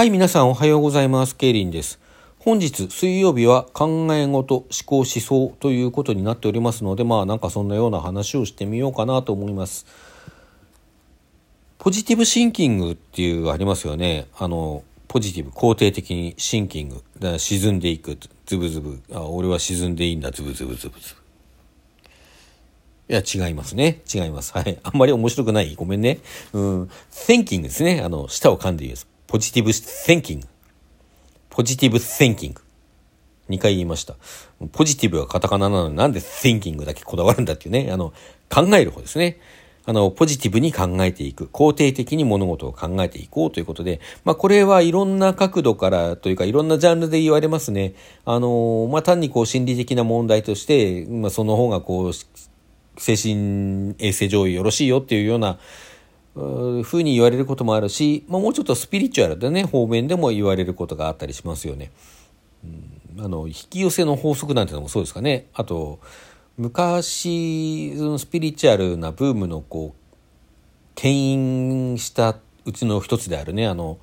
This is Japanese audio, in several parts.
はい、皆さんおはようございます。ケイリンです。本日水曜日は考え事、思考、思想ということになっておりますので、まあなんかそんなような話をしてみようかなと思います。ポジティブシンキングっていうありますよね。あの、ポジティブ、肯定的にシンキング。だから沈んでいく。ズブズブ。あ、俺は沈んでいいんだ。ズブズブズブズブ。いや、違いますね。違います。はい。あんまり面白くない。ごめんね。うん。thinking ですね。あの、舌を噛んで言うやつ。ポジティブ thinking。ポジティブ thinking。2回言いました。ポジティブはカタカナなのになんで thinking だけこだわるんだっていうね。あの、考える方ですね。あの、ポジティブに考えていく。肯定的に物事を考えていこうということで、まあ、これはいろんな角度からというか、いろんなジャンルで言われますね。あの、まあ、単にこう心理的な問題として、まあ、その方がこう、精神衛生上よろしいよっていうようなふうに言われることもあるし、まあ、もうちょっとスピリチュアルでね方面でも言われることがあったりしますよね。うん、あの引き寄せの法則なんてのもそうですかね。あと昔そのスピリチュアルなブームのこう牽引したうちの一つであるねあの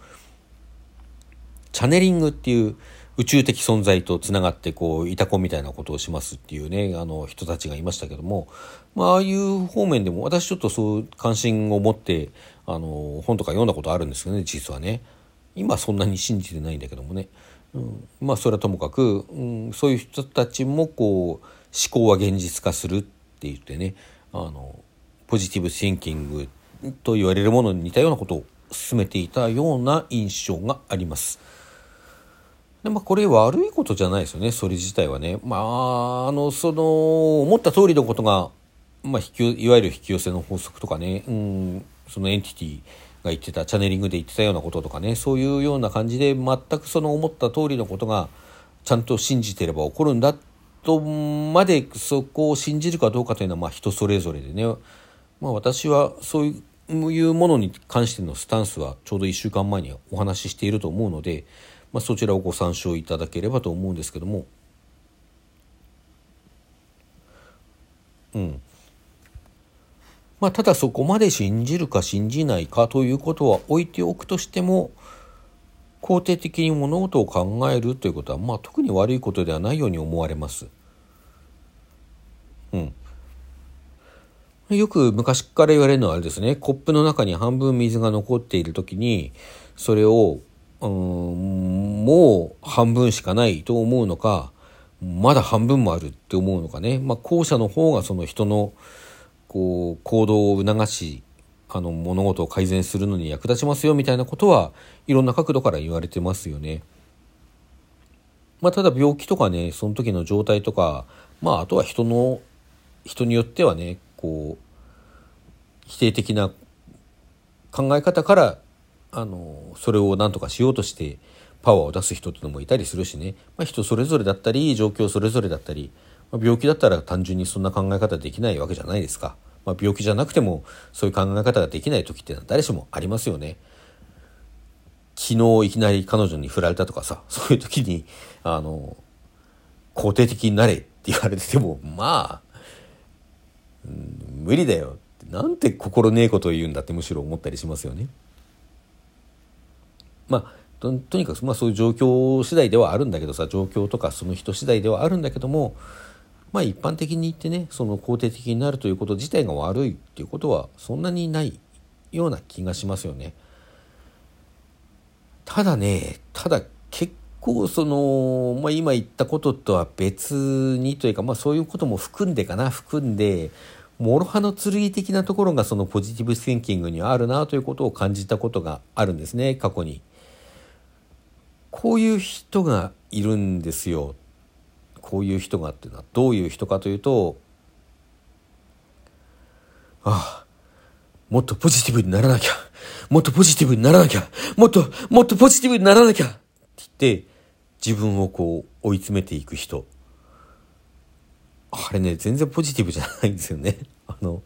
チャネリングっていう宇宙的存在とつながってこういた子みたいなことをしますっていうねあの人たちがいましたけども、まあああいう方面でも私ちょっとそう関心を持ってあの本とか読んだことあるんですけどね実はね。今そんなに信じてないんだけどもね、うん、まあそれはともかく、うん、そういう人たちもこう思考は現実化するって言ってねあのポジティブシンキングと言われるものに似たようなことを進めていたような印象があります。でまあ、これ悪いことじゃないですよねそれ自体はね。まああのその思った通りのことが、まあ、引きいわゆる引き寄せの法則とかね、うん、そのエンティティが言ってたチャネリングで言ってたようなこととかねそういうような感じで全くその思った通りのことがちゃんと信じてれば起こるんだとまでそこを信じるかどうかというのはまあ人それぞれでね、まあ、私はそういうものに関してのスタンスはちょうど1週間前にお話ししていると思うので。まあ、そちらをご参照いただければと思うんですけどもうんまあただそこまで信じるか信じないかということは置いておくとしても肯定的に物事を考えるということはまあ特に悪いことではないように思われます。うん。よく昔から言われるのはあれですねコップの中に半分水が残っている時にそれをうんもう半分しかないと思うのかまだ半分もあるって思うのかね、まあ、後者の方がその人のこう行動を促しあの物事を改善するのに役立ちますよみたいなことはいろんな角度から言われてますよね。まあ、ただ病気とかねその時の状態とか、まあ、あとは人の人によってはねこう否定的な考え方からあのそれを何とかしようとしてパワーを出す人っていうのもいたりするしね、まあ、人それぞれだったり状況それぞれだったり、まあ、病気だったら単純にそんな考え方できないわけじゃないですか、まあ、病気じゃなくてもそういう考え方ができない時っていうのは誰しもありますよね。昨日いきなり彼女に振られたとかさ そういう時にあの肯定的になれって言われててもまあ、うん、無理だよってなんて心ねえことを言うんだってむしろ思ったりしますよね。まあとにかく、まあ、そういう状況次第ではあるんだけどさ状況とかその人次第ではあるんだけどもまあ一般的に言ってねその肯定的になるということ自体が悪いっていうことはそんなにないような気がしますよね。ただねただ結構その、まあ、今言ったこととは別にというか、まあ、そういうことも含んでかな含んで諸刃の剣的なところがそのポジティブシンキングにあるなということを感じたことがあるんですね過去に。こういう人がいるんですよ。こういう人がっていうのはどういう人かというとああもっとポジティブにならなきゃもっとポジティブにならなきゃもっともっとポジティブにならなきゃって言って自分をこう追い詰めていく人あれね全然ポジティブじゃないんですよね あの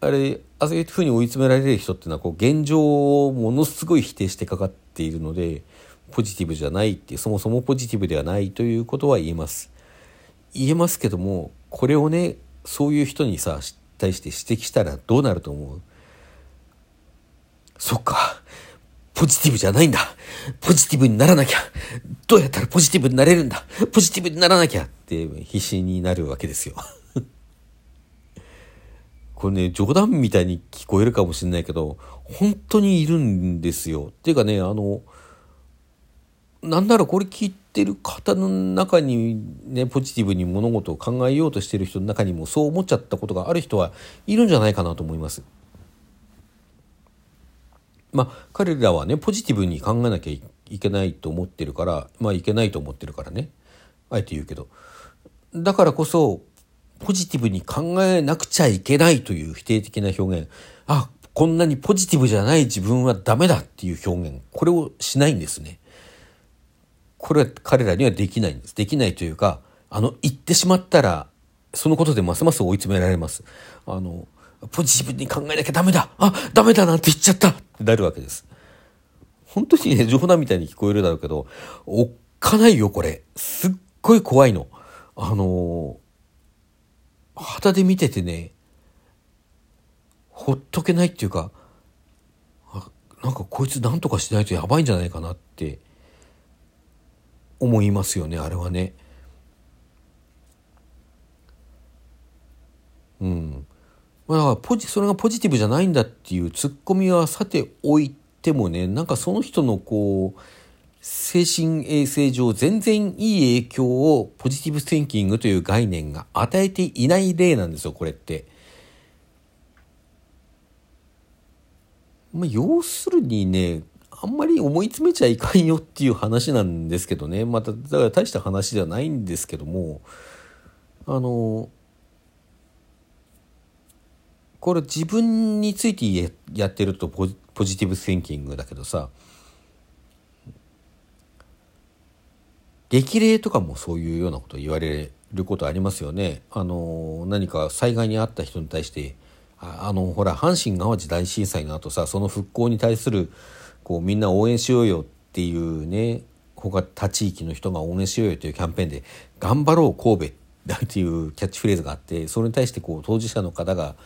あれあそういうふうに追い詰められる人っていうのはこう現状をものすごい否定してかかっているのでポジティブじゃないってそもそもポジティブではないということは言えます言えますけどもこれをねそういう人にさ対して指摘したらどうなると思う？そっかポジティブじゃないんだ。ポジティブにならなきゃ。どうやったらポジティブになれるんだ。ポジティブにならなきゃって必死になるわけですよ。これね、冗談みたいに聞こえるかもしれないけど、本当にいるんですよ。っていうかね、あの、なんならこれ聞いてる方の中にね、ポジティブに物事を考えようとしてる人の中にもそう思っちゃったことがある人はいるんじゃないかなと思います。まあ、彼らはね、ポジティブに考えなきゃいけないと思ってるから、まあ、いけないと思ってるからね。あえて言うけど。だからこそ、ポジティブに考えなくちゃいけないという否定的な表現。あ、こんなにポジティブじゃない自分はダメだっていう表現。これをしないんですね。これは彼らにはできないんです。できないというか、あの、言ってしまったら、そのことでますます追い詰められます。あの、ポジティブに考えなきゃダメだあ、ダメだなんて言っちゃったってなるわけです。本当にね、冗談みたいに聞こえるだろうけど、おっかないよ、これ。すっごい怖いの。あの肌で見ててね、ほっとけないっていうか、なんかこいつ何とかしないとやばいんじゃないかなって思いますよね、あれはね。うん。だからポジそれがポジティブじゃないんだっていうツッコミはさておいてもねなんかその人のこう精神衛生上全然いい影響をポジティブセンキングという概念が与えていない例なんですよこれって。まあ、要するにねあんまり思い詰めちゃいかんよっていう話なんですけどね。まただから大した話ではないんですけども。あのこれ自分についてやってるとポジティブシンキングだけどさ。激励とかもそういうようなこと言われることありますよね。あの何か災害に遭った人に対してあのほら阪神・淡路大震災の後さその復興に対するこうみんな応援しようよっていうね他他地域の人が応援しようよというキャンペーンで「頑張ろう神戸」っていうキャッチフレーズがあってそれに対してこう当事者の方が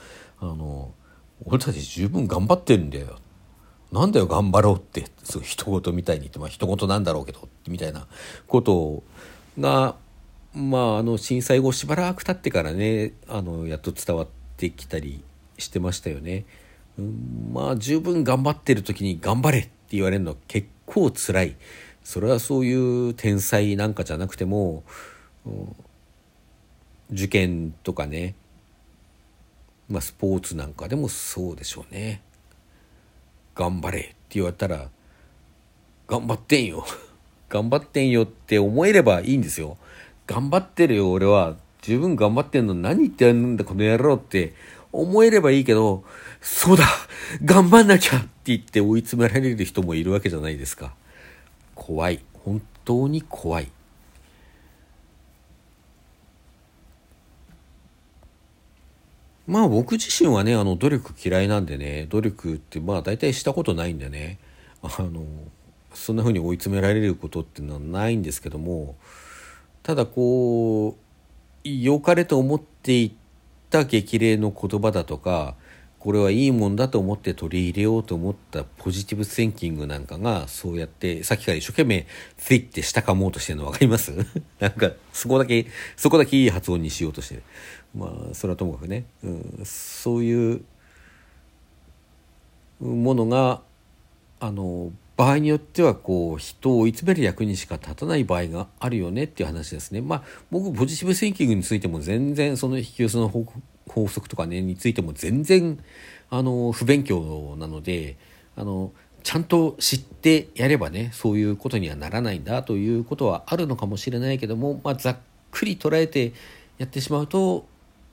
あの俺たち十分頑張ってるんだよ。なんだよ頑張ろうって。そう一言みたいに言ってまあ一言なんだろうけどみたいな。ことがまああの震災後しばらく経ってからねあのやっと伝わってきたりしてましたよね。ん、まあ十分頑張ってる時に頑張れって言われるのは結構辛い。それはそういう天才なんかじゃなくても受験とかねまあ、スポーツなんかでもそうでしょうね。頑張れって言われたら、頑張ってんよ。頑張ってんよって思えればいいんですよ。頑張ってるよ、俺は。十分頑張ってんの何言ってやるんだ、この野郎って思えればいいけど、そうだ頑張んなきゃって言って追い詰められる人もいるわけじゃないですか。怖い。本当に怖い。まあ僕自身はねあの努力嫌いなんでね努力ってまあ大体したことないんでねあのそんな風に追い詰められることっていうのはないんですけどもただこう良かれと思っていた激励の言葉だとかこれはいいもんだと思って取り入れようと思ったポジティブセンキングなんかがそうやってさっきから一生懸命ついてしたかもうとしてるの分かりますなんかそこだけそこだけいい発音にしようとしてるまあそれはともかくね、うん、そういうものがあの場合によってはこう人を追い詰める役にしか立たない場合があるよねっていう話ですね。まあ僕ポジティブシンキングについても全然その引き寄せの法則とかねについても全然あの不勉強なのであのちゃんと知ってやればねそういうことにはならないんだということはあるのかもしれないけども、まあ、ざっくり捉えてやってしまうと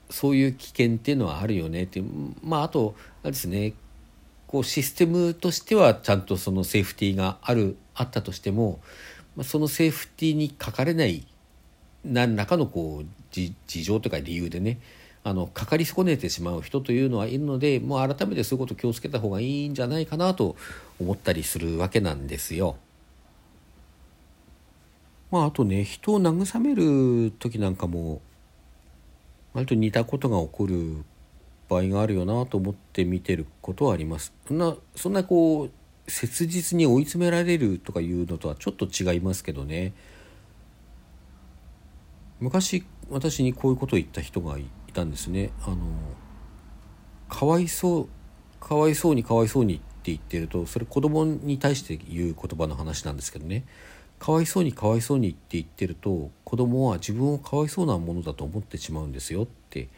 そういう危険っていうのはあるよねっていうまああとあれですねこうシステムとしてはちゃんとそのセーフティーがあるあったとしても、そのセーフティーにかかれない何らかのこう事情とか理由でねあのかかり損ねてしまう人というのはいるのでもう改めてそういうこと気をつけた方がいいんじゃないかなと思ったりするわけなんですよ。まああとね人を慰める時なんかも割と似たことが起こる場合があるよなと思って見てることはあります。そんなそんなこう切実に追い詰められるとかいうのとはちょっと違いますけどね昔私にこういうことを言った人がいたんですね。あのかわいそうかわいそうにかわいそうにって言ってるとそれ子供に対して言う言葉の話なんですけどねかわいそうにかわいそうにって言ってると子供は自分をかわいそうなものだと思ってしまうんですよって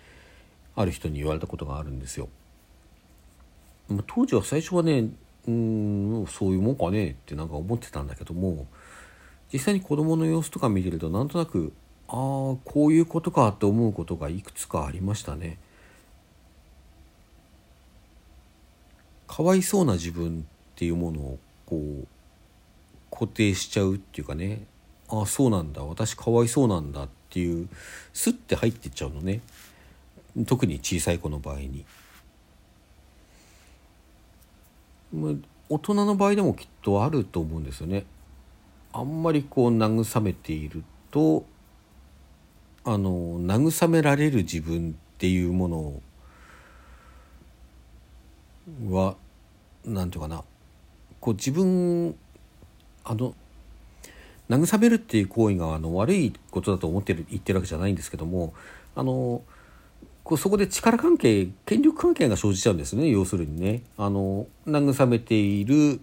ある人に言われたことがあるんですよ。当時は最初はねうんそういうもんかねってなんか思ってたんだけども実際に子供の様子とか見てるとなんとなくああこういうことかって思うことがいくつかありましたね。かわいそうな自分っていうものをこう固定しちゃうっていうかねああそうなんだ私かわいそうなんだっていうスッて入ってっちゃうのね特に小さい子の場合に。大人の場合でもきっとあると思うんですよね。あんまりこう慰めているとあの慰められる自分っていうものは何て言うかなこう自分あの慰めるっていう行為があの悪いことだと思ってる言ってるわけじゃないんですけどもあのそこで力関係権力関係が生じちゃうんですね。要するにね。あの慰めている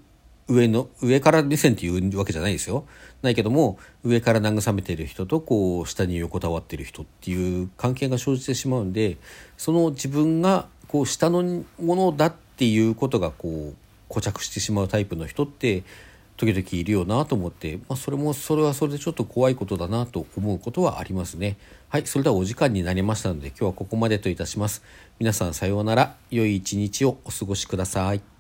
上の上から目線っていうわけじゃないですよ。ないけども上から慰めている人とこう下に横たわってる人っていう関係が生じてしまうんでその自分がこう下のものだっていうことがこう固着してしまうタイプの人って時々いるよなと思って、まあ、それもそれはそれでちょっと怖いことだなと思うことはありますね。はい、それではお時間になりましたので今日はここまでといたします。皆さんさようなら。良い一日をお過ごしください。